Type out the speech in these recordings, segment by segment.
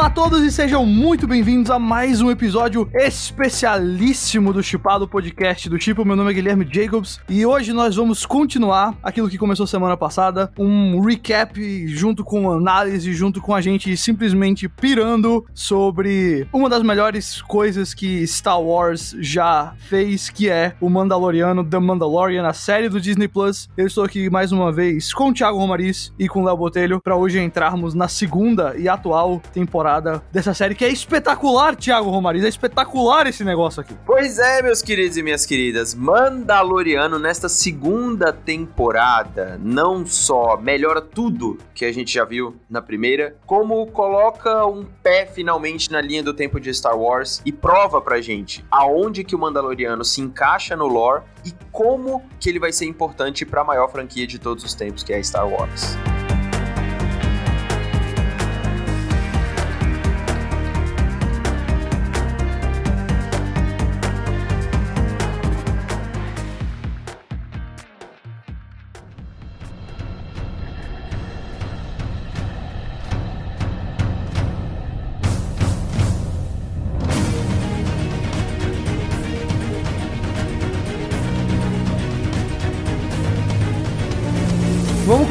Olá a todos e sejam muito bem-vindos a mais um episódio especialíssimo do Chipado Podcast do Tipo. Meu nome é Guilherme Jacobs e hoje nós vamos continuar aquilo que começou semana passada, um recap junto com análise, junto com a gente simplesmente pirando sobre uma das melhores coisas que Star Wars já fez, que é o Mandaloriano, The Mandalorian, a série do Disney Plus. Eu estou aqui mais uma vez com o Thiago Romariz e com o Léo Botelho para hoje entrarmos na segunda e atual temporada dessa série que é espetacular, Thiago Romariz. É espetacular esse negócio aqui. Pois é, meus queridos e minhas queridas. Mandaloriano, nesta segunda temporada, não só melhora tudo que a gente já viu na primeira, como coloca um pé finalmente na linha do tempo de Star Wars e prova pra gente aonde que o Mandaloriano se encaixa no lore e como que ele vai ser importante para a maior franquia de todos os tempos, que é Star Wars.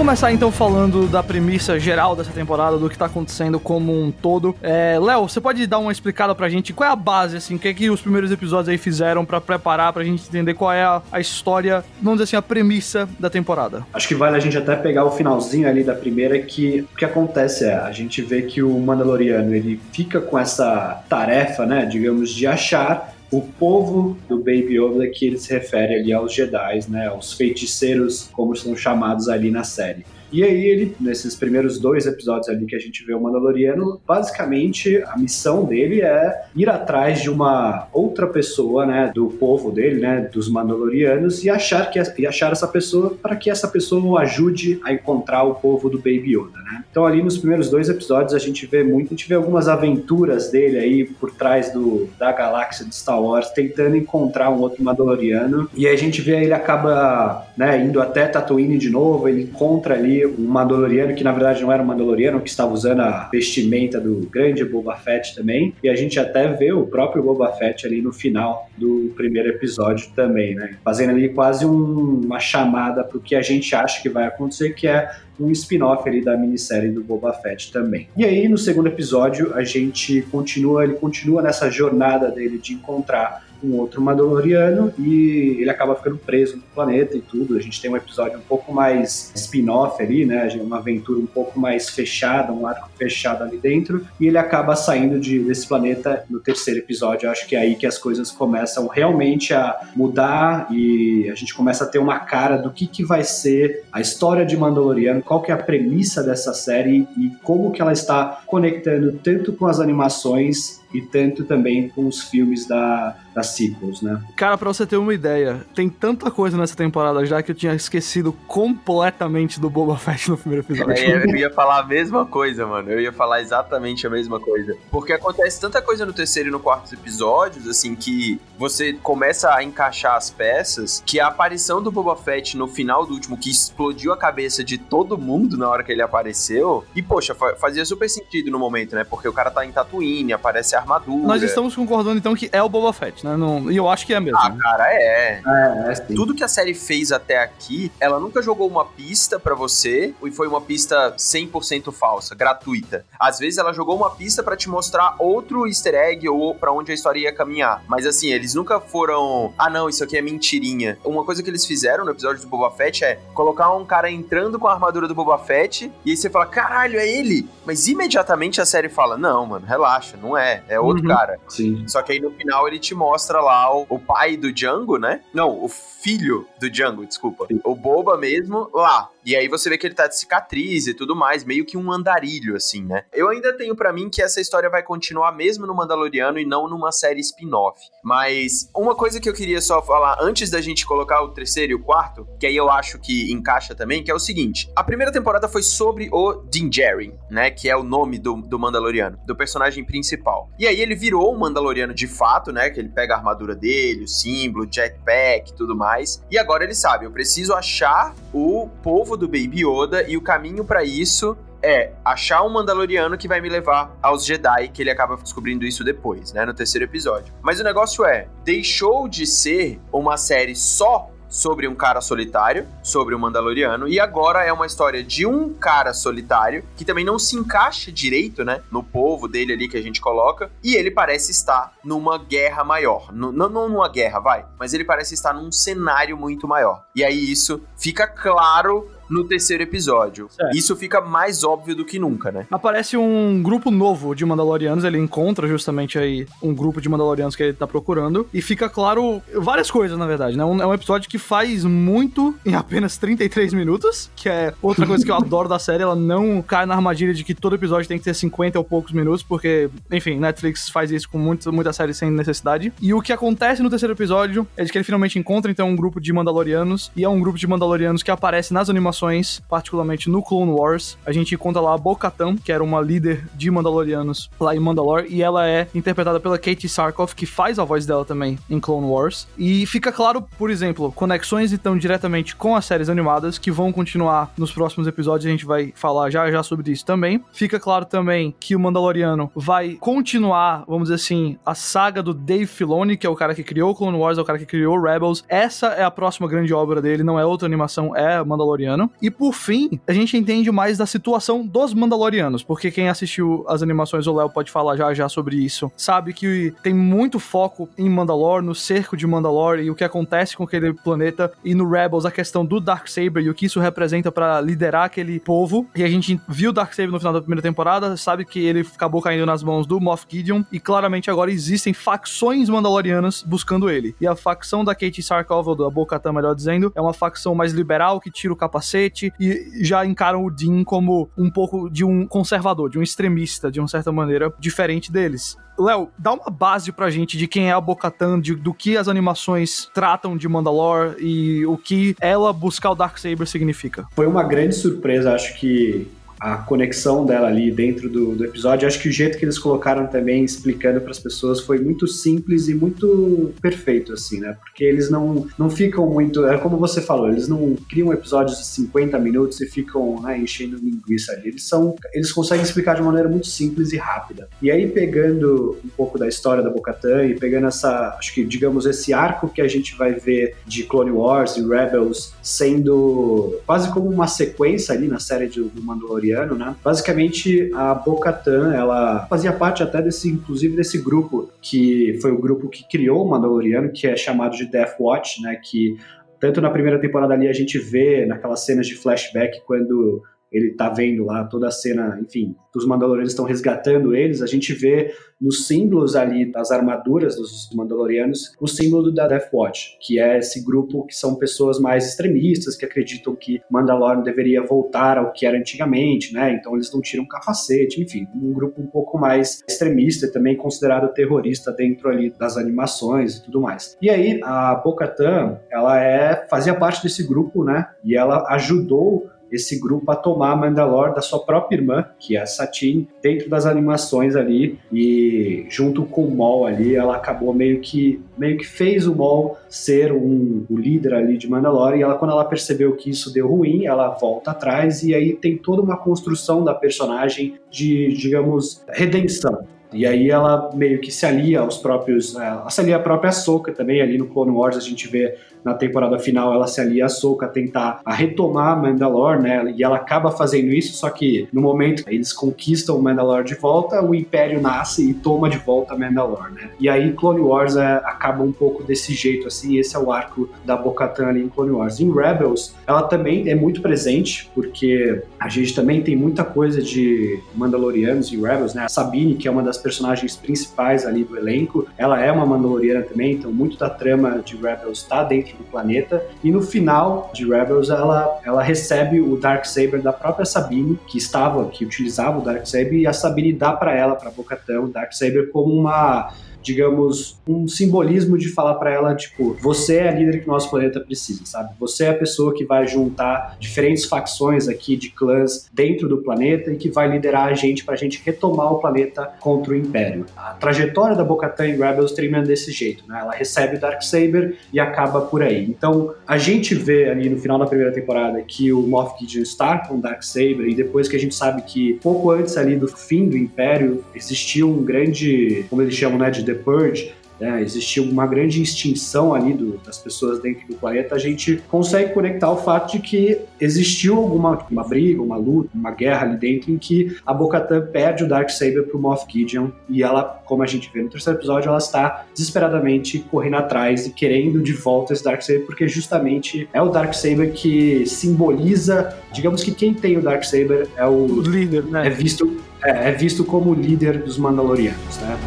Começar então falando da premissa geral dessa temporada, do que tá acontecendo como um todo. É, Léo, você pode dar uma explicada pra gente qual é a base, assim, o que é que os primeiros episódios aí fizeram pra preparar, pra gente entender qual é a, a história, vamos dizer assim, a premissa da temporada? Acho que vale a gente até pegar o finalzinho ali da primeira, que o que acontece é, a gente vê que o Mandaloriano, ele fica com essa tarefa, né, digamos, de achar o povo do Baby Yoda que ele se refere ali aos Jedi, né, aos feiticeiros, como são chamados ali na série. E aí ele, nesses primeiros dois episódios ali que a gente vê o Mandaloriano, basicamente a missão dele é ir atrás de uma outra pessoa, né, do povo dele, né, dos Mandalorianos e achar que e achar essa pessoa para que essa pessoa o ajude a encontrar o povo do Baby Yoda, né? Então ali nos primeiros dois episódios a gente vê muito, a gente vê algumas aventuras dele aí por trás do da galáxia de Star Wars tentando encontrar um outro Mandaloriano e a gente vê ele acaba, né, indo até Tatooine de novo, ele encontra ali um Mandaloriano que na verdade não era um Mandaloriano, que estava usando a vestimenta do grande Boba Fett também. E a gente até vê o próprio Boba Fett ali no final do primeiro episódio também, né? Fazendo ali quase um, uma chamada para o que a gente acha que vai acontecer, que é um spin-off ali da minissérie do Boba Fett também. E aí, no segundo episódio, a gente continua, ele continua nessa jornada dele de encontrar um outro Mandaloriano e ele acaba ficando preso no planeta e tudo. A gente tem um episódio um pouco mais spin-off ali, né? Uma aventura um pouco mais fechada, um arco fechado ali dentro. E ele acaba saindo de, desse planeta no terceiro episódio. Eu acho que é aí que as coisas começam realmente a mudar e a gente começa a ter uma cara do que, que vai ser a história de Mandaloriano, qual que é a premissa dessa série e como que ela está conectando tanto com as animações e tanto também com os filmes da, das sequels, né? Cara, pra você ter uma ideia, tem tanta coisa nessa temporada já que eu tinha esquecido completamente do Boba Fett no primeiro episódio. É, eu ia falar a mesma coisa, mano. Eu ia falar exatamente a mesma coisa. Porque acontece tanta coisa no terceiro e no quarto episódios, assim, que você começa a encaixar as peças, que a aparição do Boba Fett no final do último, que explodiu a cabeça de todo mundo na hora que ele apareceu, e poxa, fazia super sentido no momento, né? Porque o cara tá em Tatooine, aparece a armadura. Nós estamos concordando então que é o Boba Fett, né? Não, e eu acho que é mesmo. Ah, cara, é. é, é Tudo que a série fez até aqui, ela nunca jogou uma pista para você e foi uma pista 100% falsa, gratuita. Às vezes ela jogou uma pista para te mostrar outro easter egg ou para onde a história ia caminhar. Mas assim, eles nunca foram, ah não, isso aqui é mentirinha. Uma coisa que eles fizeram no episódio do Boba Fett é colocar um cara entrando com a armadura do Boba Fett e aí você fala, caralho, é ele. Mas imediatamente a série fala, não, mano, relaxa, não é é outro uhum. cara. Sim. Só que aí no final ele te mostra lá o, o pai do Django, né? Não, o filho do Django, desculpa. Sim. O Boba mesmo lá. E aí você vê que ele tá de cicatriz e tudo mais, meio que um andarilho, assim, né? Eu ainda tenho para mim que essa história vai continuar mesmo no Mandaloriano e não numa série spin-off. Mas uma coisa que eu queria só falar antes da gente colocar o terceiro e o quarto, que aí eu acho que encaixa também, que é o seguinte: a primeira temporada foi sobre o Din Djarin, né? Que é o nome do, do Mandaloriano, do personagem principal. E aí ele virou um Mandaloriano de fato, né? Que ele pega a armadura dele, o símbolo, o jetpack e tudo mais. E agora ele sabe, eu preciso achar o povo do Baby Yoda e o caminho para isso é achar um Mandaloriano que vai me levar aos Jedi, que ele acaba descobrindo isso depois, né, no terceiro episódio. Mas o negócio é, deixou de ser uma série só sobre um cara solitário, sobre um Mandaloriano, e agora é uma história de um cara solitário que também não se encaixa direito, né, no povo dele ali que a gente coloca, e ele parece estar numa guerra maior. Não, não numa guerra, vai, mas ele parece estar num cenário muito maior. E aí isso fica claro no terceiro episódio. Certo. Isso fica mais óbvio do que nunca, né? Aparece um grupo novo de Mandalorianos, ele encontra justamente aí um grupo de Mandalorianos que ele tá procurando, e fica claro várias coisas, na verdade, né? Um, é um episódio que faz muito em apenas 33 minutos, que é outra coisa que eu adoro da série, ela não cai na armadilha de que todo episódio tem que ter 50 ou poucos minutos, porque, enfim, Netflix faz isso com muito, muita série sem necessidade. E o que acontece no terceiro episódio é de que ele finalmente encontra, então, um grupo de Mandalorianos, e é um grupo de Mandalorianos que aparece nas animações particularmente no Clone Wars. A gente encontra lá a Bo-Katan, que era uma líder de Mandalorianos lá em Mandalore, e ela é interpretada pela Katie Sarkoff, que faz a voz dela também em Clone Wars. E fica claro, por exemplo, conexões então diretamente com as séries animadas que vão continuar nos próximos episódios, a gente vai falar já já sobre isso também. Fica claro também que o Mandaloriano vai continuar, vamos dizer assim, a saga do Dave Filoni, que é o cara que criou Clone Wars, é o cara que criou Rebels. Essa é a próxima grande obra dele, não é outra animação, é Mandaloriano. E por fim, a gente entende mais da situação dos Mandalorianos, porque quem assistiu as animações, o Léo pode falar já já sobre isso, sabe que tem muito foco em Mandalore, no cerco de Mandalore e o que acontece com aquele planeta, e no Rebels a questão do Darksaber e o que isso representa para liderar aquele povo. E a gente viu o Darksaber no final da primeira temporada, sabe que ele acabou caindo nas mãos do Moff Gideon, e claramente agora existem facções mandalorianas buscando ele. E a facção da Katie Sarkov, ou da Bo-Katan, melhor dizendo, é uma facção mais liberal que tira o capacete cacete e já encaram o Dean como um pouco de um conservador, de um extremista, de uma certa maneira, diferente deles. Léo, dá uma base pra gente de quem é a Bocatan, do que as animações tratam de Mandalore e o que ela buscar o Darksaber significa. Foi uma grande surpresa, acho que a conexão dela ali dentro do, do episódio. Acho que o jeito que eles colocaram também, explicando para as pessoas, foi muito simples e muito perfeito, assim, né? Porque eles não, não ficam muito. É como você falou, eles não criam episódios de 50 minutos e ficam né, enchendo linguiça ali. Eles são. Eles conseguem explicar de maneira muito simples e rápida. E aí, pegando um pouco da história da Bocatan e pegando essa. Acho que, digamos, esse arco que a gente vai ver de Clone Wars e Rebels sendo quase como uma sequência ali na série do Mandalorian Né? Basicamente, a Bo-Katan, ela fazia parte até desse, inclusive desse grupo, que foi o grupo que criou o Mandaloriano, que é chamado de Death Watch, né? Que tanto na primeira temporada ali a gente vê naquelas cenas de flashback quando ele tá vendo lá toda a cena, enfim, os Mandalorianos estão resgatando eles, a gente vê nos símbolos ali das armaduras dos Mandalorianos o símbolo da Death Watch, que é esse grupo que são pessoas mais extremistas, que acreditam que Mandalorian deveria voltar ao que era antigamente, né? Então eles não tiram capacete, enfim, um grupo um pouco mais extremista e também considerado terrorista dentro ali das animações e tudo mais. E aí a Bo-Katan, ela é fazia parte desse grupo, né? E ela ajudou esse grupo a tomar Mandalore da sua própria irmã, que é a Satine, dentro das animações ali e junto com o Maul ali, ela acabou meio que meio que fez o Maul ser um, o líder ali de Mandalore e ela quando ela percebeu que isso deu ruim, ela volta atrás e aí tem toda uma construção da personagem de, digamos, redenção. E aí ela meio que se alia aos próprios. Ela se alia à própria Soca também. Ali no Clone Wars a gente vê na temporada final ela se alia a Soca a tentar a retomar Mandalore, né? E ela acaba fazendo isso, só que no momento eles conquistam Mandalore de volta, o Império nasce e toma de volta Mandalore, né? E aí Clone Wars é, acaba um pouco desse jeito, assim. Esse é o arco da Bo-Katan ali em Clone Wars. Em Rebels, ela também é muito presente, porque a gente também tem muita coisa de Mandalorianos em Rebels, né? A Sabine, que é uma das personagens principais ali do elenco, ela é uma Mandaloriana também, então muito da trama de Rebels está dentro do planeta. E no final de Rebels, ela, ela recebe o Darksaber da própria Sabine, que estava, que utilizava o Darksaber, e a Sabine dá para ela, para Bocatão, o Darksaber como uma digamos, um simbolismo de falar para ela, tipo, você é a líder que nosso planeta precisa, sabe? Você é a pessoa que vai juntar diferentes facções aqui de clãs dentro do planeta e que vai liderar a gente pra gente retomar o planeta contra o Império. A trajetória da Bo-Katan em Rebels termina desse jeito, né? Ela recebe o Darksaber e acaba por aí. Então, a gente vê ali no final da primeira temporada que o Moff Gideon está com o Darksaber e depois que a gente sabe que pouco antes ali do fim do Império existiu um grande, como eles chamam, né, de The Purge, né, existia uma grande extinção ali do, das pessoas dentro do planeta, a gente consegue conectar o fato de que existiu alguma uma briga, uma luta, uma guerra ali dentro em que a Bo-Katan perde o Darksaber pro Moff Gideon e ela, como a gente vê no terceiro episódio, ela está desesperadamente correndo atrás e querendo de volta esse Darksaber porque justamente é o Darksaber que simboliza, digamos que quem tem o Darksaber é o, o líder, né? É visto é, é visto como o líder dos Mandalorianos, né?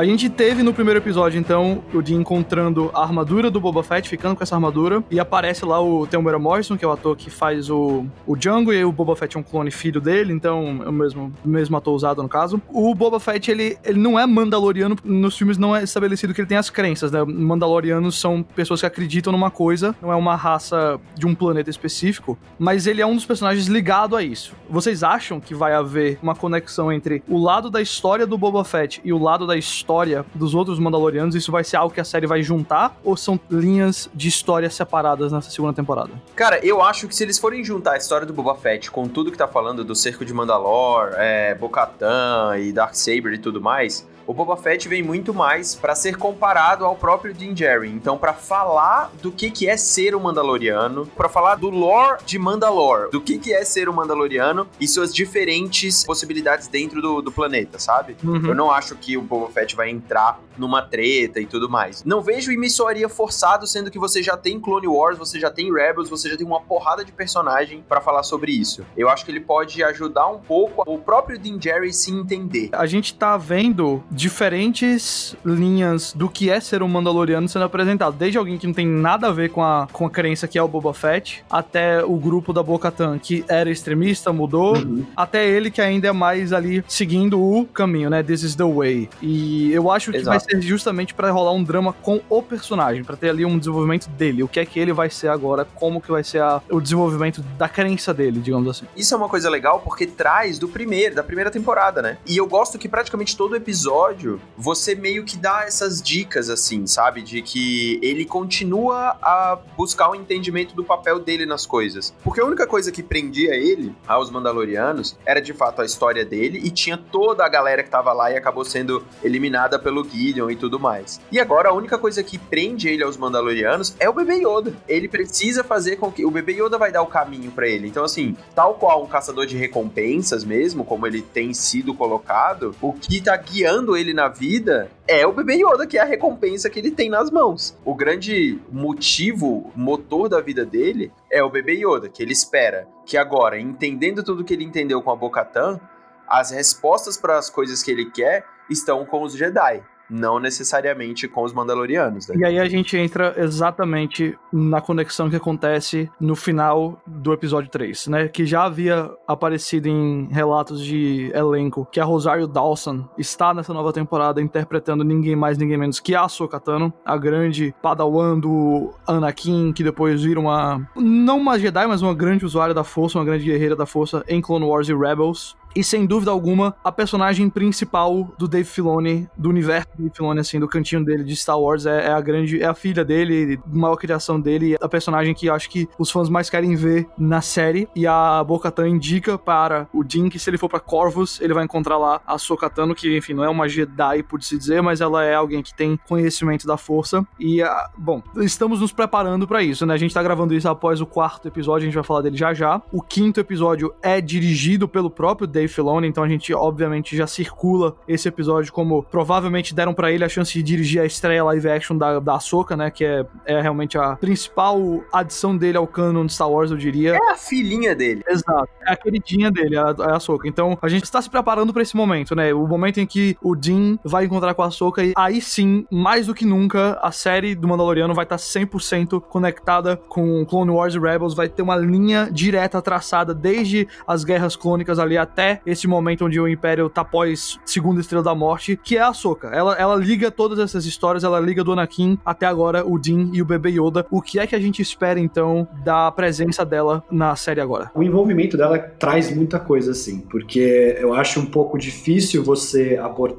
A gente teve no primeiro episódio, então, o de encontrando a armadura do Boba Fett, ficando com essa armadura, e aparece lá o Temuera Morrison, que é o ator que faz o, o Django, e o Boba Fett é um clone filho dele, então é o mesmo, mesmo ator usado no caso. O Boba Fett, ele, ele não é mandaloriano, nos filmes não é estabelecido que ele tem as crenças, né? Mandalorianos são pessoas que acreditam numa coisa, não é uma raça de um planeta específico, mas ele é um dos personagens ligado a isso. Vocês acham que vai haver uma conexão entre o lado da história do Boba Fett e o lado da história história dos outros Mandalorianos, isso vai ser algo que a série vai juntar ou são linhas de história separadas nessa segunda temporada? Cara, eu acho que se eles forem juntar a história do Boba Fett com tudo que tá falando do cerco de Mandalor, é, Bo-Katan e Darksaber e tudo mais, o Boba Fett vem muito mais para ser comparado ao próprio Din Djarin. Então, para falar do que, que é ser um Mandaloriano, para falar do lore de Mandalore, do que, que é ser um Mandaloriano e suas diferentes possibilidades dentro do, do planeta, sabe? Uhum. Eu não acho que o Boba Fett vai entrar numa treta e tudo mais. Não vejo e soaria forçado, sendo que você já tem Clone Wars, você já tem Rebels, você já tem uma porrada de personagem para falar sobre isso. Eu acho que ele pode ajudar um pouco o próprio Din Djarin se entender. A gente tá vendo diferentes linhas do que é ser um Mandaloriano sendo apresentado. Desde alguém que não tem nada a ver com a, com a crença que é o Boba Fett, até o grupo da Bo-Katan, que era extremista, mudou, uhum. até ele que ainda é mais ali seguindo o caminho, né? This is the way. E eu acho que Exato. vai ser justamente para rolar um drama com o personagem, para ter ali um desenvolvimento dele. O que é que ele vai ser agora, como que vai ser a, o desenvolvimento da crença dele, digamos assim. Isso é uma coisa legal porque traz do primeiro, da primeira temporada, né? E eu gosto que praticamente todo episódio episódio, você meio que dá essas dicas, assim, sabe? De que ele continua a buscar o entendimento do papel dele nas coisas. Porque a única coisa que prendia ele, aos Mandalorianos, era de fato a história dele e tinha toda a galera que tava lá e acabou sendo eliminada pelo Gideon e tudo mais. E agora a única coisa que prende ele aos Mandalorianos é o bebê Yoda. Ele precisa fazer com que. O bebê Yoda vai dar o caminho para ele. Então, assim, tal qual um caçador de recompensas mesmo, como ele tem sido colocado, o que tá guiando ele na vida é o bebê Yoda, que é a recompensa que ele tem nas mãos. O grande motivo, motor da vida dele é o bebê Yoda, que ele espera que agora, entendendo tudo que ele entendeu com a Bo-Katan, as respostas para as coisas que ele quer estão com os Jedi não necessariamente com os Mandalorianos. Né? E aí a gente entra exatamente na conexão que acontece no final do episódio 3, né? Que já havia aparecido em relatos de elenco que a Rosário Dawson está nessa nova temporada interpretando ninguém mais, ninguém menos que a Ahsoka Tano, a grande padawan do Anakin, que depois vira uma... não uma Jedi, mas uma grande usuária da Força, uma grande guerreira da Força em Clone Wars e Rebels e sem dúvida alguma a personagem principal do Dave Filoni, do universo do Dave Filoni, assim, do cantinho dele de Star Wars, é, é a grande, é a filha dele, a maior criação dele, a personagem que acho que os fãs mais querem ver na série, e a Bo-Katan indica para o Jin que se ele for para Corvus, ele vai encontrar lá a Sokatano, que enfim, não é uma Jedi, por se dizer, mas ela é alguém que tem conhecimento da força, e, ah, bom, estamos nos preparando para isso, né, a gente tá gravando isso após o quarto episódio, a gente vai falar dele já já, o quinto episódio é dirigido pelo próprio Dave Dave Filoni, então a gente obviamente já circula esse episódio como provavelmente deram para ele a chance de dirigir a estreia live action da, da Ahsoka, né, que é, é realmente a principal adição dele ao canon de Star Wars, eu diria. É a filhinha dele. Exato, é a queridinha dele, a, a Ahsoka. Então a gente está se preparando para esse momento, né, o momento em que o Dean vai encontrar com a Ahsoka e aí sim, mais do que nunca, a série do Mandaloriano vai estar 100% conectada com Clone Wars e Rebels, vai ter uma linha direta traçada desde as guerras clônicas ali até esse momento onde o Império tá pós Segunda Estrela da Morte, que é a Ahsoka. Ela, ela liga todas essas histórias, ela liga do Anakin até agora o Dean e o bebê Yoda. O que é que a gente espera então da presença dela na série agora? O envolvimento dela traz muita coisa assim, porque eu acho um pouco difícil você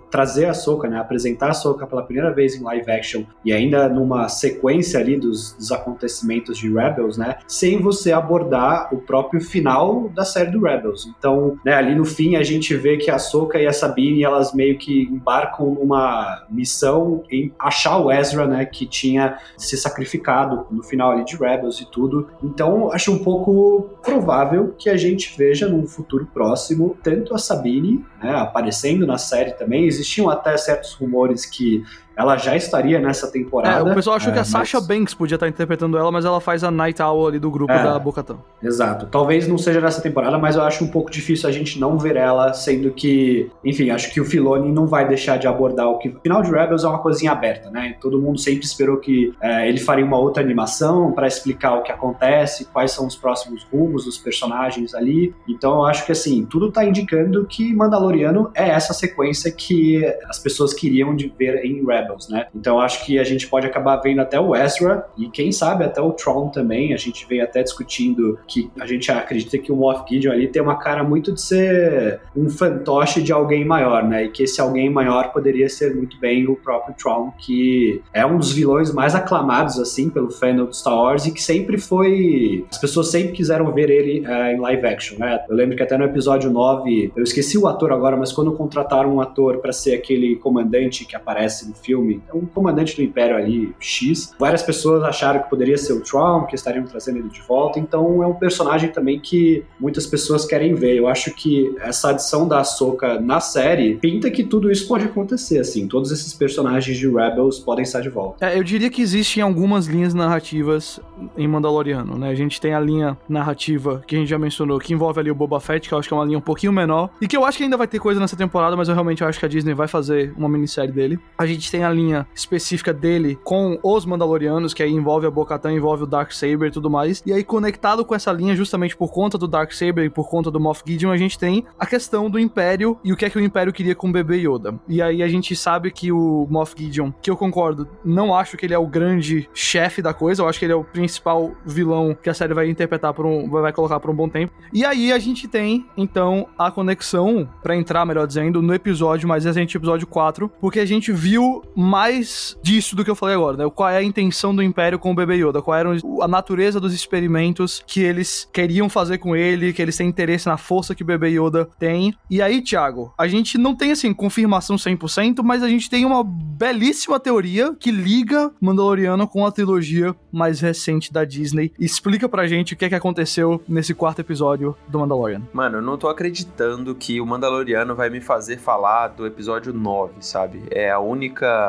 trazer a Ahsoka, né, apresentar a Ahsoka pela primeira vez em live action e ainda numa sequência ali dos, dos acontecimentos de Rebels, né, sem você abordar o próprio final da série do Rebels. Então, né, ali no fim a gente vê que a Soka e a Sabine elas meio que embarcam numa missão em achar o Ezra, né, que tinha se sacrificado no final ali de Rebels e tudo. Então, acho um pouco provável que a gente veja num futuro próximo tanto a Sabine, né, aparecendo na série também. Existiam até certos rumores que ela já estaria nessa temporada. É, o pessoal achou é, que a mas... Sasha Banks podia estar interpretando ela, mas ela faz a Night Owl ali do grupo é, da Bocatã. Exato. Talvez não seja nessa temporada, mas eu acho um pouco difícil a gente não ver ela, sendo que, enfim, acho que o Filoni não vai deixar de abordar o que. O final de Rebels é uma coisinha aberta, né? Todo mundo sempre esperou que é, ele faria uma outra animação para explicar o que acontece, quais são os próximos rumos dos personagens ali. Então eu acho que, assim, tudo tá indicando que Mandaloriano é essa sequência que as pessoas queriam de ver em Rebels. Rebels, né? Então acho que a gente pode acabar vendo até o Ezra e quem sabe até o Tron também. A gente vem até discutindo que a gente acredita que o Moff Gideon ali tem uma cara muito de ser um fantoche de alguém maior, né? E que esse alguém maior poderia ser muito bem o próprio Tron, que é um dos vilões mais aclamados assim pelo fandom de Star Wars e que sempre foi as pessoas sempre quiseram ver ele é, em live action, né? Eu lembro que até no episódio 9, eu esqueci o ator agora, mas quando contrataram um ator para ser aquele comandante que aparece no filme filme, é um comandante do Império ali, X. Várias pessoas acharam que poderia ser o Tron, que estariam trazendo ele de volta, então é um personagem também que muitas pessoas querem ver. Eu acho que essa adição da Ahsoka na série pinta que tudo isso pode acontecer, assim, todos esses personagens de Rebels podem estar de volta. É, eu diria que existem algumas linhas narrativas em Mandaloriano, né? A gente tem a linha narrativa que a gente já mencionou, que envolve ali o Boba Fett, que eu acho que é uma linha um pouquinho menor, e que eu acho que ainda vai ter coisa nessa temporada, mas eu realmente acho que a Disney vai fazer uma minissérie dele. A gente tem a linha específica dele com os Mandalorianos, que aí envolve a Bo-Katan, envolve o Dark Saber e tudo mais. E aí conectado com essa linha, justamente por conta do Dark Saber e por conta do Moff Gideon, a gente tem a questão do Império e o que é que o Império queria com o bebê Yoda. E aí a gente sabe que o Moff Gideon, que eu concordo, não acho que ele é o grande chefe da coisa, eu acho que ele é o principal vilão que a série vai interpretar por um vai colocar por um bom tempo. E aí a gente tem então a conexão para entrar, melhor dizendo, no episódio mais recente, episódio 4, porque a gente viu mais disso do que eu falei agora, né? Qual é a intenção do Império com o bebê Yoda? Qual era a natureza dos experimentos que eles queriam fazer com ele, que eles têm interesse na força que o bebê Yoda tem. E aí, Thiago, a gente não tem, assim, confirmação 100%, mas a gente tem uma belíssima teoria que liga Mandaloriano com a trilogia mais recente da Disney. Explica pra gente o que é que aconteceu nesse quarto episódio do Mandalorian. Mano, eu não tô acreditando que o Mandaloriano vai me fazer falar do episódio 9, sabe? É a única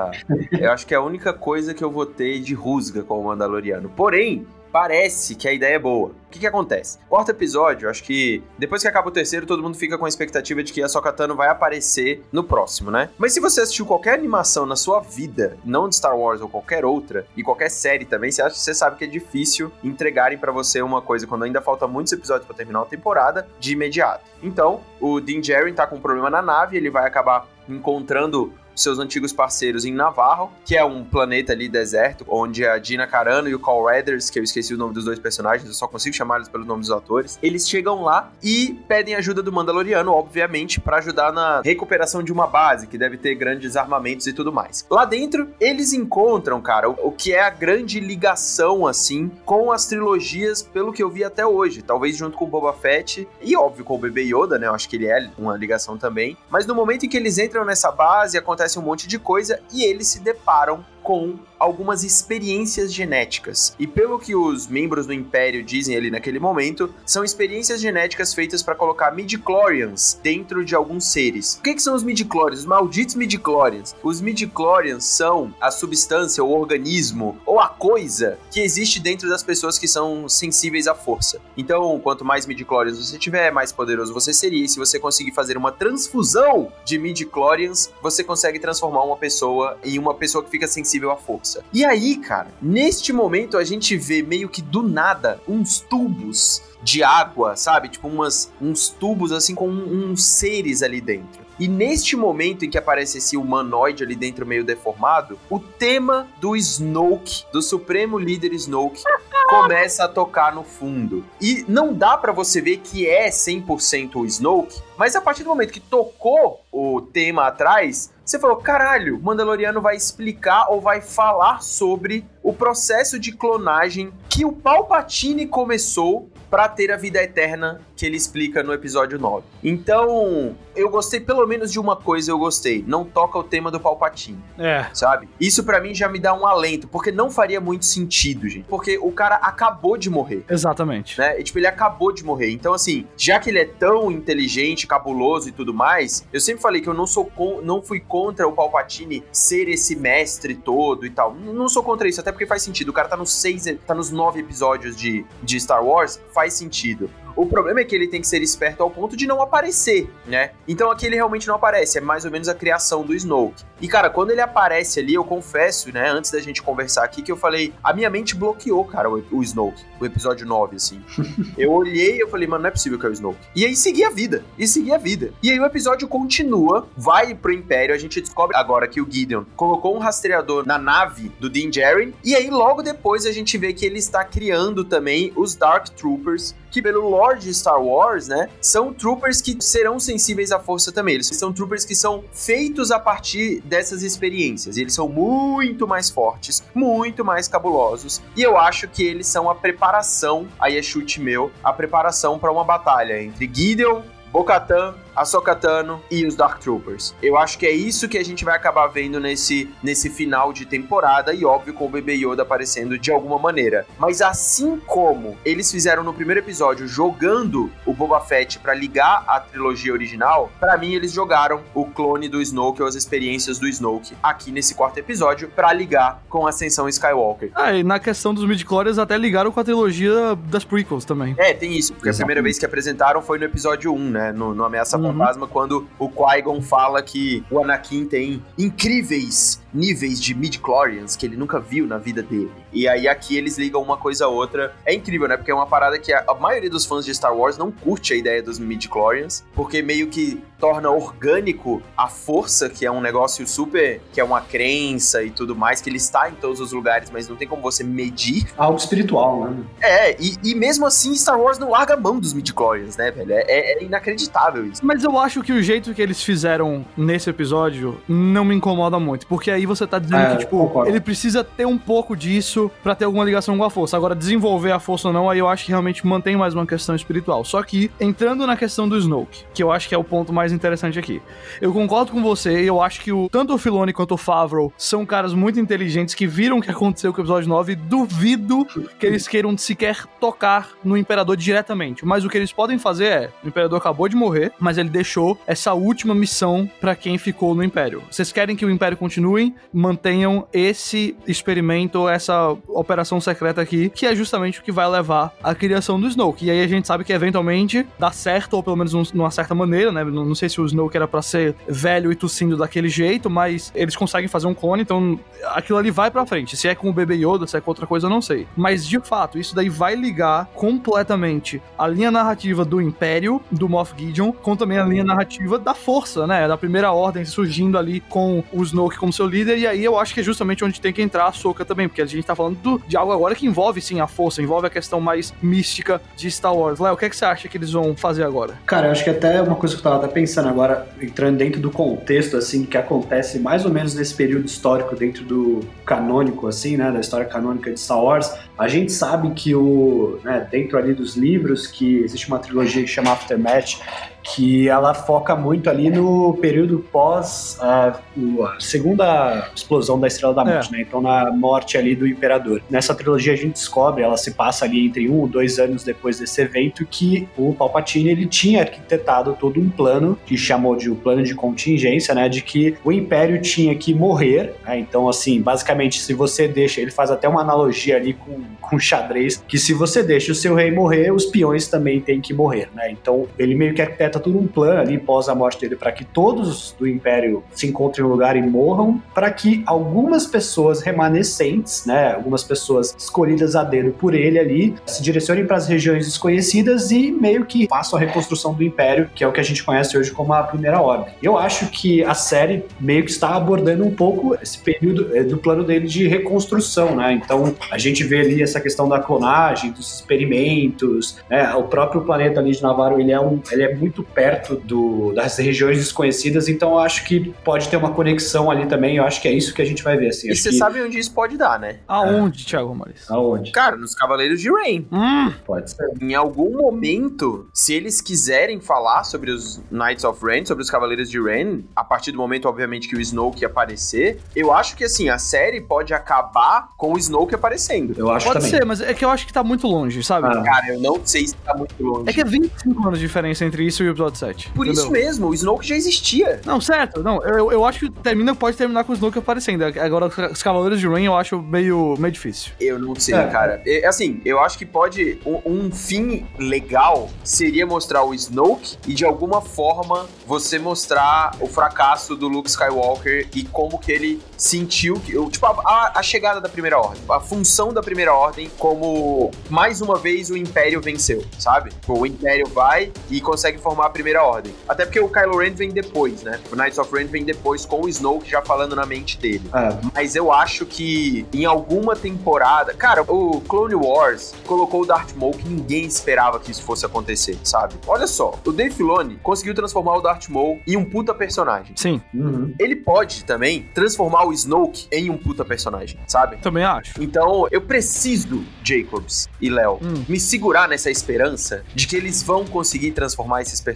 eu acho que é a única coisa que eu vou ter de rusga com o Mandaloriano. Porém, parece que a ideia é boa. O que, que acontece? Quarto episódio, acho que depois que acaba o terceiro, todo mundo fica com a expectativa de que a Sokatano vai aparecer no próximo, né? Mas se você assistiu qualquer animação na sua vida, não de Star Wars ou qualquer outra, e qualquer série também, você, acha, você sabe que é difícil entregarem para você uma coisa quando ainda falta muitos episódios para terminar a temporada de imediato. Então, o Din Djarin tá com um problema na nave, ele vai acabar encontrando seus antigos parceiros em Navarro, que é um planeta ali deserto, onde a Gina Carano e o Carl Weathers, que eu esqueci o nome dos dois personagens, eu só consigo chamar eles pelo nome dos atores, eles chegam lá e pedem ajuda do Mandaloriano, obviamente, para ajudar na recuperação de uma base, que deve ter grandes armamentos e tudo mais. Lá dentro, eles encontram, cara, o, que é a grande ligação, assim, com as trilogias, pelo que eu vi até hoje, talvez junto com Boba Fett e, óbvio, com o Bebê Yoda, né, eu acho que ele é uma ligação também, mas no momento em que eles entram nessa base, acontece acontece um monte de coisa e eles se deparam com algumas experiências genéticas. E pelo que os membros do Império dizem ali naquele momento, são experiências genéticas feitas para colocar midichlorians dentro de alguns seres. O que, que são os midichlorians? Os malditos midichlorians. Os midichlorians são a substância, o organismo ou a coisa que existe dentro das pessoas que são sensíveis à força. Então, quanto mais midichlorians você tiver, mais poderoso você seria. E se você conseguir fazer uma transfusão de midichlorians, você consegue transformar uma pessoa em uma pessoa que fica sensível à força. E aí, cara, neste momento a gente vê meio que do nada uns tubos de água, sabe? Tipo umas, uns tubos assim com uns seres ali dentro. E neste momento em que aparece esse humanoide ali dentro meio deformado, o tema do Snoke, do supremo líder Snoke, começa a tocar no fundo. E não dá para você ver que é 100% o Snoke, mas a partir do momento que tocou o tema atrás, você falou, caralho, o Mandaloriano vai explicar ou vai falar sobre o processo de clonagem que o Palpatine começou para ter a vida eterna que ele explica no episódio 9. Então, eu gostei pelo menos de uma coisa, eu gostei. Não toca o tema do Palpatine. É. Sabe? Isso para mim já me dá um alento, porque não faria muito sentido, gente. Porque o cara acabou de morrer. Exatamente. Né? E, tipo, ele acabou de morrer. Então, assim, já que ele é tão inteligente, cabuloso e tudo mais, eu sempre falei que eu não sou con não fui contra o Palpatine ser esse mestre todo e tal. Não sou contra isso, até porque faz sentido. O cara tá nos seis, tá nos nove episódios de, de Star Wars, faz sentido. O problema é que ele tem que ser esperto ao ponto de não aparecer, né? Então aqui ele realmente não aparece, é mais ou menos a criação do Snoke. E cara, quando ele aparece ali, eu confesso, né, antes da gente conversar aqui, que eu falei, a minha mente bloqueou, cara, o, o Snoke, o episódio 9, assim. eu olhei e eu falei, mano, não é possível que é o Snoke. E aí segui a vida, e segui a vida. E aí o episódio continua, vai pro Império, a gente descobre agora que o Gideon colocou um rastreador na nave do Din Djarin, e aí logo depois a gente vê que ele está criando também os Dark Troopers, que pelo lore de Star Wars, né, são troopers que serão sensíveis à força também. Eles são troopers que são feitos a partir dessas experiências. Eles são muito mais fortes, muito mais cabulosos, e eu acho que eles são a preparação, aí é chute meu, a preparação para uma batalha entre Gideon, Bo-Katan Ahsoka Tano e os Dark Troopers. Eu acho que é isso que a gente vai acabar vendo nesse, nesse final de temporada e óbvio com o Bebê Yoda aparecendo de alguma maneira. Mas assim como eles fizeram no primeiro episódio jogando o Boba Fett para ligar a trilogia original, para mim eles jogaram o clone do Snoke ou as experiências do Snoke aqui nesse quarto episódio para ligar com a Ascensão Skywalker. Ah, e na questão dos midichlorians até ligaram com a trilogia das prequels também. É, tem isso, porque Exato. a primeira vez que apresentaram foi no episódio 1, né, no, no Ameaça uhum. Fantasma, quando o Qui-Gon fala que o Anakin tem incríveis níveis de midichlorians que ele nunca viu na vida dele. E aí aqui eles ligam uma coisa a outra. É incrível, né? Porque é uma parada que a, a maioria dos fãs de Star Wars não curte a ideia dos midichlorians, porque meio que torna orgânico a força, que é um negócio super, que é uma crença e tudo mais, que ele está em todos os lugares, mas não tem como você medir. Algo espiritual, né? É, e, e mesmo assim Star Wars não larga a mão dos midichlorians, né, velho? É, é inacreditável isso. Mas eu acho que o jeito que eles fizeram nesse episódio não me incomoda muito, porque aí você tá dizendo é, que, tipo, concordo. ele precisa ter um pouco disso para ter alguma ligação com a força. Agora, desenvolver a força ou não, aí eu acho que realmente mantém mais uma questão espiritual. Só que, entrando na questão do Snoke, que eu acho que é o ponto mais interessante aqui. Eu concordo com você, eu acho que o, tanto o Filoni quanto o Favreau são caras muito inteligentes que viram o que aconteceu com o episódio 9 e duvido que eles queiram sequer tocar no Imperador diretamente. Mas o que eles podem fazer é, o Imperador acabou de morrer, mas ele deixou essa última missão para quem ficou no Império. Vocês querem que o Império continue? Mantenham esse experimento, essa operação secreta aqui, que é justamente o que vai levar à criação do Snoke. E aí a gente sabe que eventualmente dá certo, ou pelo menos numa certa maneira, né? Não, não sei se o Snoke era para ser velho e tossindo daquele jeito, mas eles conseguem fazer um clone, então aquilo ali vai pra frente. Se é com o bebê Yoda, se é com outra coisa, eu não sei. Mas de fato, isso daí vai ligar completamente a linha narrativa do Império, do Moff Gideon, com também a linha narrativa da Força, né? Da Primeira Ordem surgindo ali com o Snoke como seu líder, e aí eu acho que é justamente onde tem que entrar a Soca também, porque a gente tá falando do, de algo agora que envolve sim a força, envolve a questão mais mística de Star Wars. Léo, o que, é que você acha que eles vão fazer agora? Cara, eu acho que até uma coisa que eu tava até pensando agora, entrando dentro do contexto, assim, que acontece mais ou menos nesse período histórico dentro do canônico, assim, né, da história canônica de Star Wars, a gente sabe que o, né, dentro ali dos livros, que existe uma trilogia que chama Aftermath, que ela foca muito ali no período pós a, a segunda explosão da Estrela da Morte, é. né? Então na morte ali do Imperador. Nessa trilogia a gente descobre, ela se passa ali entre um ou dois anos depois desse evento, que o Palpatine ele tinha arquitetado todo um plano que chamou de o um plano de contingência, né? De que o Império tinha que morrer. Né? Então assim, basicamente se você deixa, ele faz até uma analogia ali com, com xadrez, que se você deixa o seu rei morrer, os peões também têm que morrer, né? Então ele meio que arquiteta todo um plano ali pós a morte dele para que todos do Império se encontrem em um lugar e morram, para que algumas pessoas remanescentes, né, algumas pessoas escolhidas a dedo por ele ali, se direcionem para as regiões desconhecidas e meio que façam a reconstrução do Império, que é o que a gente conhece hoje como a Primeira Ordem. Eu acho que a série meio que está abordando um pouco esse período eh, do plano dele de reconstrução, né? Então a gente vê ali essa questão da clonagem, dos experimentos, né? O próprio planeta ali de Navarro ele é um, ele é muito perto do, das regiões desconhecidas, então eu acho que pode ter uma conexão ali também. Eu acho que é isso que a gente vai ver. Assim. E você que... sabe onde isso pode dar, né? Aonde, é. Thiago Maurício? Aonde? Cara, nos Cavaleiros de Rain. Hum, pode ser. Em algum momento, se eles quiserem falar sobre os Knights of Rain, sobre os Cavaleiros de Rain, a partir do momento, obviamente, que o Snoke aparecer, eu acho que assim, a série pode acabar com o Snoke aparecendo. Eu acho pode também. ser, mas é que eu acho que tá muito longe, sabe? Ah. Cara, eu não sei se tá muito longe. É que é 25 anos de diferença entre isso e o episódio 7. Por entendeu? isso mesmo, o Snoke já existia. Não, certo. Não, eu, eu acho que termina, pode terminar com o Snoke aparecendo. Agora, os Cavaleiros de Rain eu acho meio, meio difícil. Eu não sei, é. cara. É, assim, eu acho que pode. Um, um, fim legal seria mostrar o Snoke e de alguma forma você mostrar o fracasso do Luke Skywalker e como que ele sentiu que. Tipo, a, a chegada da primeira ordem. A função da primeira ordem como mais uma vez o Império venceu, sabe? O Império vai e consegue formar a primeira ordem. Até porque o Kylo Ren vem depois, né? O Knights of Ren vem depois com o Snoke já falando na mente dele. É. Mas eu acho que em alguma temporada. Cara, o Clone Wars colocou o Darth Maul que ninguém esperava que isso fosse acontecer, sabe? Olha só, o Dave Filoni conseguiu transformar o Darth Maul em um puta personagem. Sim. Uhum. Ele pode também transformar o Snoke em um puta personagem, sabe? Também acho. Então, eu preciso, Jacobs e Léo, hum. me segurar nessa esperança de que eles vão conseguir transformar esses personagens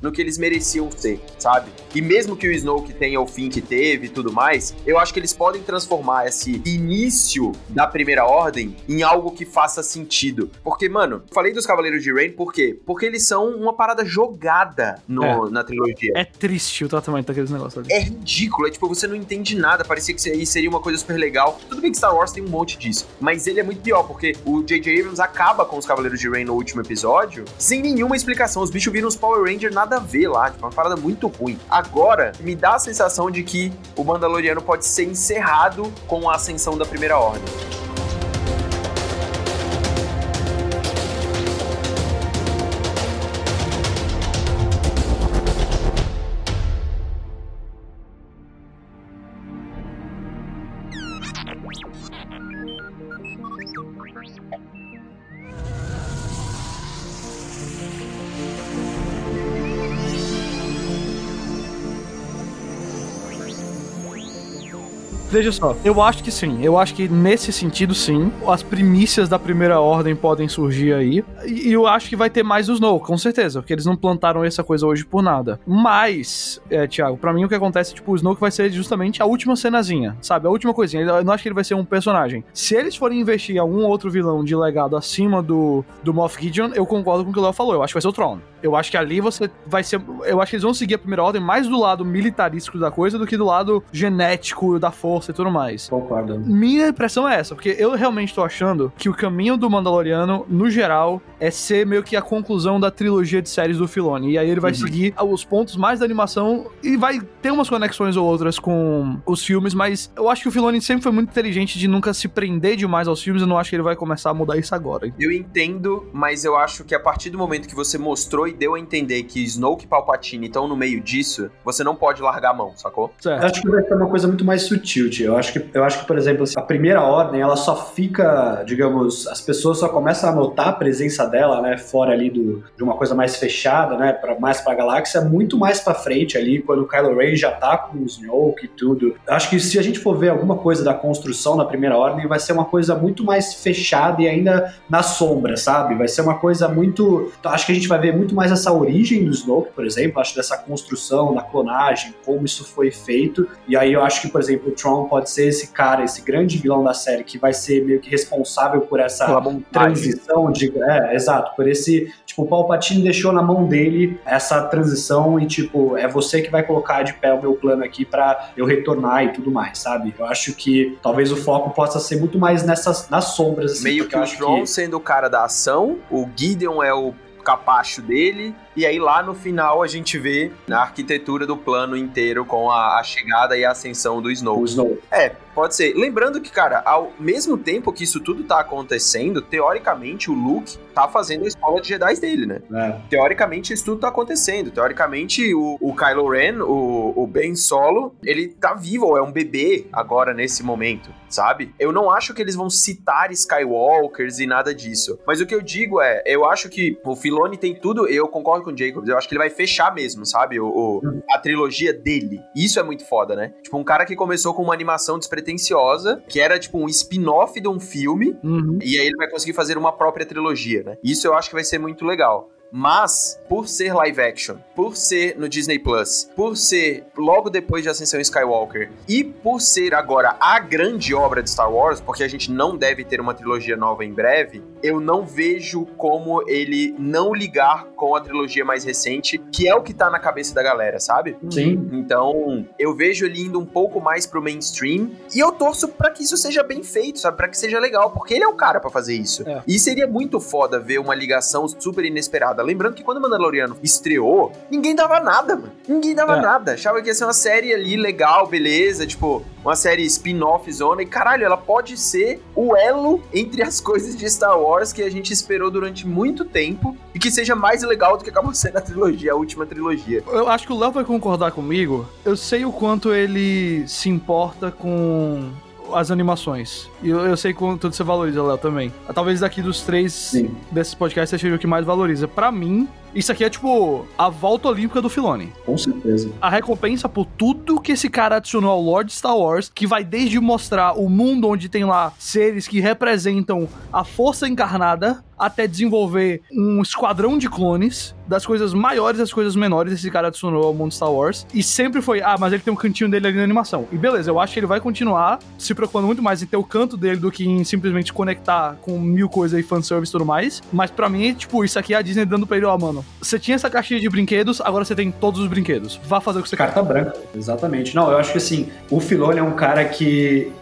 no que eles mereciam ser, sabe? E mesmo que o Snoke tenha o fim que teve e tudo mais, eu acho que eles podem transformar esse início da Primeira Ordem em algo que faça sentido. Porque, mano, falei dos Cavaleiros de Rain por quê? Porque eles são uma parada jogada no, é. na trilogia. É triste o tratamento daqueles negócios ali. É ridículo, é tipo, você não entende nada, parecia que isso seria uma coisa super legal. Tudo bem que Star Wars tem um monte disso, mas ele é muito pior, porque o J.J. Abrams acaba com os Cavaleiros de Rain no último episódio, sem nenhuma explicação. Os bichos viram uns Power Rangers nada a ver lá, tipo, uma parada muito ruim. Agora, me dá a sensação de que o Mandaloriano pode ser encerrado com a ascensão da Primeira Ordem. Veja só, eu acho que sim. Eu acho que nesse sentido, sim. As primícias da primeira ordem podem surgir aí. E eu acho que vai ter mais o Snow, com certeza. Porque eles não plantaram essa coisa hoje por nada. Mas, é, Thiago, pra mim o que acontece, tipo, o Snow vai ser justamente a última cenazinha, sabe? A última coisinha. Eu não acho que ele vai ser um personagem. Se eles forem investir em algum outro vilão de legado acima do, do Moff Gideon, eu concordo com o que o Léo falou. Eu acho que vai ser o Tron. Eu acho que ali você vai ser. Eu acho que eles vão seguir a primeira ordem mais do lado militarístico da coisa do que do lado genético da força e tudo mais. Concordo. Minha impressão é essa, porque eu realmente tô achando que o caminho do Mandaloriano, no geral, é ser meio que a conclusão da trilogia de séries do Filoni. E aí ele vai uhum. seguir os pontos mais da animação e vai ter umas conexões ou outras com os filmes, mas eu acho que o Filoni sempre foi muito inteligente de nunca se prender demais aos filmes. Eu não acho que ele vai começar a mudar isso agora. Eu entendo, mas eu acho que a partir do momento que você mostrou e deu a entender que Snoke e Palpatine estão no meio disso, você não pode largar a mão, sacou? Certo. Acho que vai ser uma coisa muito mais sutil eu acho que, eu acho que por exemplo, assim, a primeira ordem, ela só fica, digamos, as pessoas só começam a notar a presença dela, né, fora ali do, de uma coisa mais fechada, né, pra, mais pra galáxia, muito mais pra frente ali, quando o Kylo Ren já tá com o Snoke e tudo. Eu acho que se a gente for ver alguma coisa da construção na primeira ordem, vai ser uma coisa muito mais fechada e ainda na sombra, sabe? Vai ser uma coisa muito. Acho que a gente vai ver muito mais essa origem do Snoke, por exemplo, acho dessa construção, da clonagem, como isso foi feito. E aí eu acho que, por exemplo, o Tron pode ser esse cara, esse grande vilão da série que vai ser meio que responsável por essa transição de. É, exato, por esse. Tipo, o Palpatine deixou na mão dele essa transição e, tipo, é você que vai colocar de pé o meu plano aqui para eu retornar e tudo mais, sabe? Eu acho que talvez o foco possa ser muito mais nessas nas sombras. Assim, Meio que o Tron que... sendo o cara da ação, o Gideon é o capacho dele, e aí lá no final a gente vê a arquitetura do plano inteiro com a, a chegada e a ascensão do Snow. Snow. É, pode ser. Lembrando que, cara, ao mesmo tempo que isso tudo tá acontecendo, teoricamente o Luke tá fazendo a escola de Jedi dele, né? É. Teoricamente isso tudo tá acontecendo. Teoricamente o, o Kylo Ren, o, o Ben Solo, ele tá vivo, ou é um bebê agora nesse momento, sabe? Eu não acho que eles vão citar Skywalkers e nada disso. Mas o que eu digo é, eu acho que o Filoni tem tudo, eu concordo com Jacobs, eu acho que ele vai fechar mesmo, sabe? O, o, a trilogia dele. Isso é muito foda, né? Tipo, um cara que começou com uma animação despretensiosa, que era tipo um spin-off de um filme, uhum. e aí ele vai conseguir fazer uma própria trilogia, né? Isso eu acho que vai ser muito legal. Mas, por ser live action, por ser no Disney Plus, por ser logo depois de Ascensão Skywalker e por ser agora a grande obra de Star Wars, porque a gente não deve ter uma trilogia nova em breve, eu não vejo como ele não ligar com a trilogia mais recente, que é o que tá na cabeça da galera, sabe? Sim. Então, eu vejo ele indo um pouco mais pro mainstream e eu torço para que isso seja bem feito, sabe? Para que seja legal, porque ele é o cara para fazer isso. É. E seria muito foda ver uma ligação super inesperada. Lembrando que quando o Mandaloriano estreou, ninguém dava nada, mano. Ninguém dava é. nada. Achava que ia ser uma série ali legal, beleza, tipo, uma série spin-off zona. E caralho, ela pode ser o elo entre as coisas de Star Wars que a gente esperou durante muito tempo e que seja mais legal do que acabou sendo a trilogia, a última trilogia. Eu acho que o Léo vai concordar comigo. Eu sei o quanto ele se importa com as animações. E eu, eu sei quanto você valoriza, Léo, também. Talvez daqui dos três Sim. desses podcasts seja o que mais valoriza. Para mim, isso aqui é tipo a volta olímpica do Filoni. Com certeza. A recompensa por tudo que esse cara adicionou ao Lord Star Wars, que vai desde mostrar o mundo onde tem lá seres que representam a força encarnada, até desenvolver um esquadrão de clones, das coisas maiores às coisas menores, esse cara adicionou ao mundo Star Wars. E sempre foi, ah, mas ele tem um cantinho dele ali na animação. E beleza, eu acho que ele vai continuar se preocupando muito mais em ter o canto dele do que em simplesmente conectar com mil coisas e fanservice e tudo mais. Mas para mim, tipo, isso aqui é a Disney dando pra ele, ó, oh, mano, você tinha essa caixinha de brinquedos, agora você tem todos os brinquedos. Vá fazer o que você Carta quer. Carta branca, exatamente. Não, eu acho que assim, o Filoni é um cara que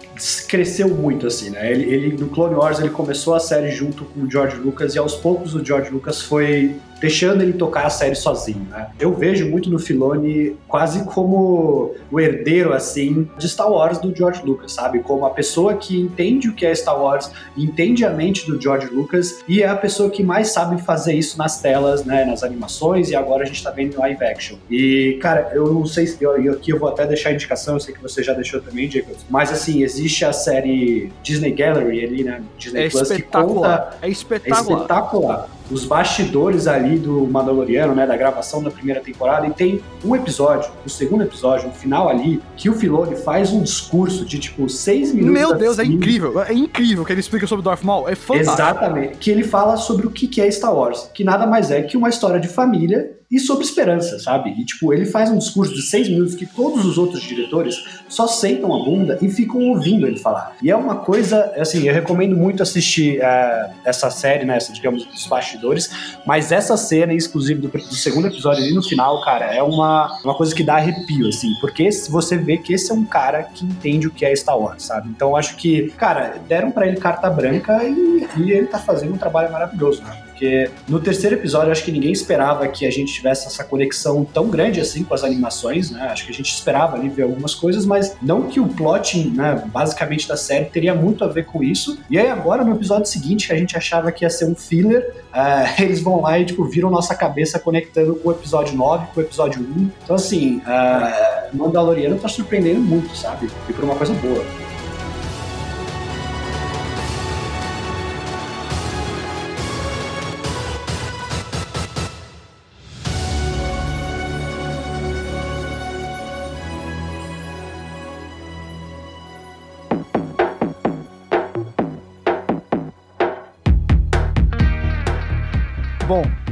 cresceu muito, assim, né? Ele, ele, no Clone Wars, ele começou a série junto com o George Lucas e aos poucos o George Lucas foi deixando ele tocar a série sozinho, né? Eu vejo muito no Filoni quase como o herdeiro, assim, de Star Wars do George Lucas, sabe? Como a pessoa que entende o que é Star Wars, entende a mente do George Lucas e é a pessoa que mais sabe fazer isso nas telas, né? Nas animações e agora a gente tá vendo em live action. E, cara, eu não sei se... Eu, aqui eu vou até deixar a indicação, eu sei que você já deixou também, Jacob, mas, assim, existe a série Disney Gallery ali, né? Disney é Plus, que conta... É espetacular. É espetacular os bastidores ali do Mandaloriano, né, da gravação da primeira temporada, e tem um episódio, o segundo episódio, o final ali, que o Filoni faz um discurso de tipo seis minutos. Meu Deus, assim, é incrível, é incrível que ele explica sobre Darth Maul, é fantástico. Exatamente, que ele fala sobre o que é Star Wars, que nada mais é que uma história de família e sobre esperança, sabe? E, tipo, ele faz um discurso de seis minutos que todos os outros diretores só sentam a bunda e ficam ouvindo ele falar. E é uma coisa, assim, eu recomendo muito assistir uh, essa série, né, essa, digamos, dos bastidores, mas essa cena, exclusiva do, do, segundo episódio ali no final, cara, é uma, uma coisa que dá arrepio, assim, porque você vê que esse é um cara que entende o que é Star Wars, sabe? Então, acho que, cara, deram para ele carta branca e, e ele tá fazendo um trabalho maravilhoso, né? Porque no terceiro episódio, acho que ninguém esperava que a gente tivesse essa conexão tão grande assim com as animações, né? Acho que a gente esperava ali ver algumas coisas, mas não que o plot, né, basicamente da série teria muito a ver com isso. E aí agora, no episódio seguinte, que a gente achava que ia ser um filler, uh, eles vão lá e, tipo, viram nossa cabeça conectando com o episódio 9, com o episódio 1. Então, assim, uh, Mandaloriano tá surpreendendo muito, sabe? E por uma coisa boa.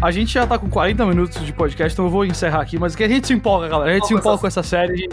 A gente já tá com 40 minutos de podcast, então eu vou encerrar aqui, mas que a gente se empolga, galera. A gente se empolga com essa série.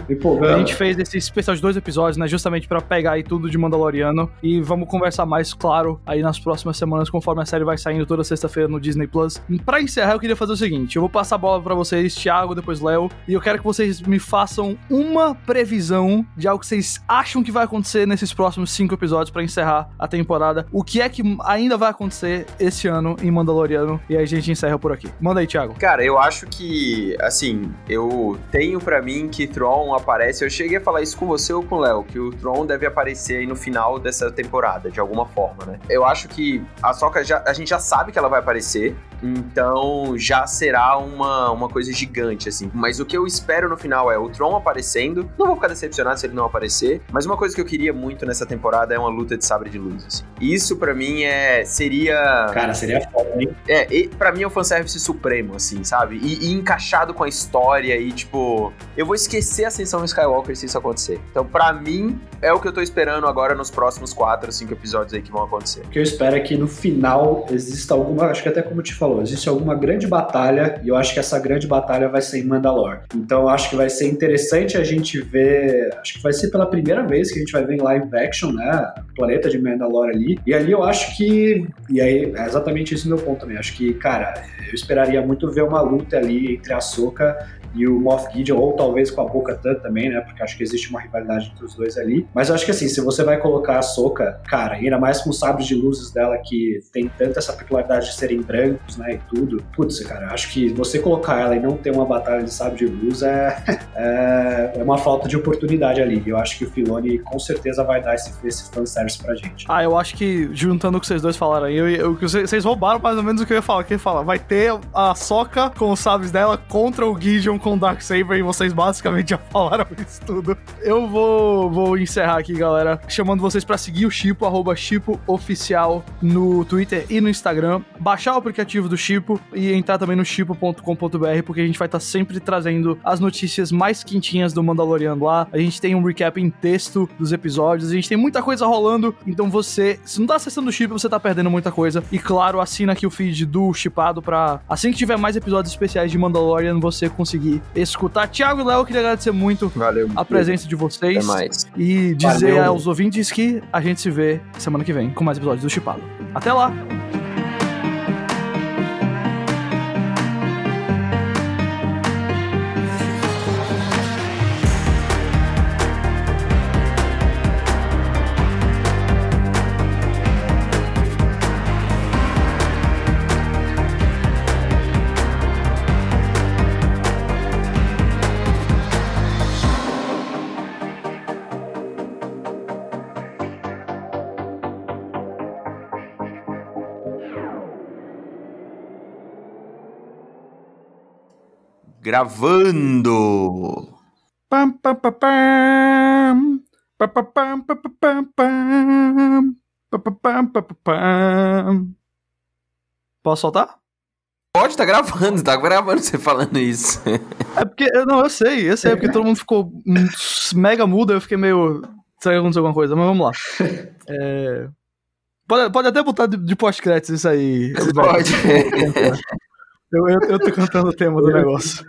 A gente fez esse especial de dois episódios, né? Justamente pra pegar aí tudo de Mandaloriano. E vamos conversar mais, claro, aí nas próximas semanas, conforme a série vai saindo toda sexta-feira no Disney Plus. Pra encerrar, eu queria fazer o seguinte: eu vou passar a bola pra vocês, Thiago, depois Léo, e eu quero que vocês me façam uma previsão de algo que vocês acham que vai acontecer nesses próximos cinco episódios pra encerrar a temporada. O que é que ainda vai acontecer esse ano em Mandaloriano? E aí a gente encerra por aqui. Manda aí, Thiago. Cara, eu acho que, assim, eu tenho pra mim que Tron aparece. Eu cheguei a falar isso com você ou com o Léo, que o Tron deve aparecer aí no final dessa temporada, de alguma forma, né? Eu acho que a Soca já. A gente já sabe que ela vai aparecer. Então já será uma, uma coisa gigante, assim. Mas o que eu espero no final é o Tron aparecendo. Não vou ficar decepcionado se ele não aparecer. Mas uma coisa que eu queria muito nessa temporada é uma luta de sabre de luz, assim. Isso para mim é. seria. Cara, seria foda, hein? É, e, pra mim é o fanservice supremo, assim, sabe? E, e, encaixado com a história e, tipo, eu vou esquecer a Ascensão Skywalker se isso acontecer. Então, pra mim, é o que eu tô esperando agora nos próximos quatro, cinco episódios aí que vão acontecer. O que eu espero é que no final exista alguma, acho que até como te falou, existe alguma grande batalha e eu acho que essa grande batalha vai ser em Mandalore. Então, acho que vai ser interessante a gente ver, acho que vai ser pela primeira vez que a gente vai ver em live action, né, o planeta de Mandalore ali. E ali eu acho que, e aí é exatamente esse meu ponto também, acho que, cara, eu esperaria muito ver uma luta ali entre a Soka e o Moff Gideon, ou talvez com a Boca Tan também, né? Porque acho que existe uma rivalidade entre os dois ali. Mas eu acho que assim, se você vai colocar a Soca, cara, ainda mais com os sabres de luzes dela que tem tanta essa peculiaridade de serem brancos, né? E tudo. Putz, cara, acho que você colocar ela e não ter uma batalha de sabre de luz é, é, é, uma falta de oportunidade ali. Eu acho que o Filoni com certeza vai dar esse, esse fanservice pra gente. Ah, eu acho que juntando o que vocês dois falaram aí, eu, eu, vocês roubaram mais ou menos o que eu ia falar. Que fala, vai ter a Soca com os sabres dela contra o Gideon com o Darksaber e vocês basicamente já falaram isso tudo. Eu vou, vou encerrar aqui, galera, chamando vocês para seguir o Chipo, arroba Chipo Oficial no Twitter e no Instagram, baixar o aplicativo do Chipo e entrar também no chipo.com.br, porque a gente vai estar tá sempre trazendo as notícias mais quentinhas do Mandaloriano lá. A gente tem um recap em texto dos episódios, a gente tem muita coisa rolando, então você, se não tá acessando o Chip, você tá perdendo muita coisa. E claro, assina aqui o feed do Chipado pra assim que tiver mais episódios especiais de Mandalorian, você conseguir escutar. Tiago e Léo, eu queria agradecer muito Valeu, a presença de vocês. Até mais. E dizer Valeu. aos ouvintes que a gente se vê semana que vem com mais episódios do Chipado. Até lá! Gravando! Pam, pam, pam, pam. Pam, pam, pam, pam, pam, pam. Pam, pam, pam, pam, Posso soltar? Pode, tá gravando, tá gravando você falando isso. É porque, não, eu sei, eu sei, é porque todo mundo ficou mega mudo, eu fiquei meio. Será que aconteceu alguma coisa? Mas vamos lá. É... Pode, pode até botar de, de pós-créditos isso aí. Pode. Eu, eu, eu tô cantando o tema do negócio.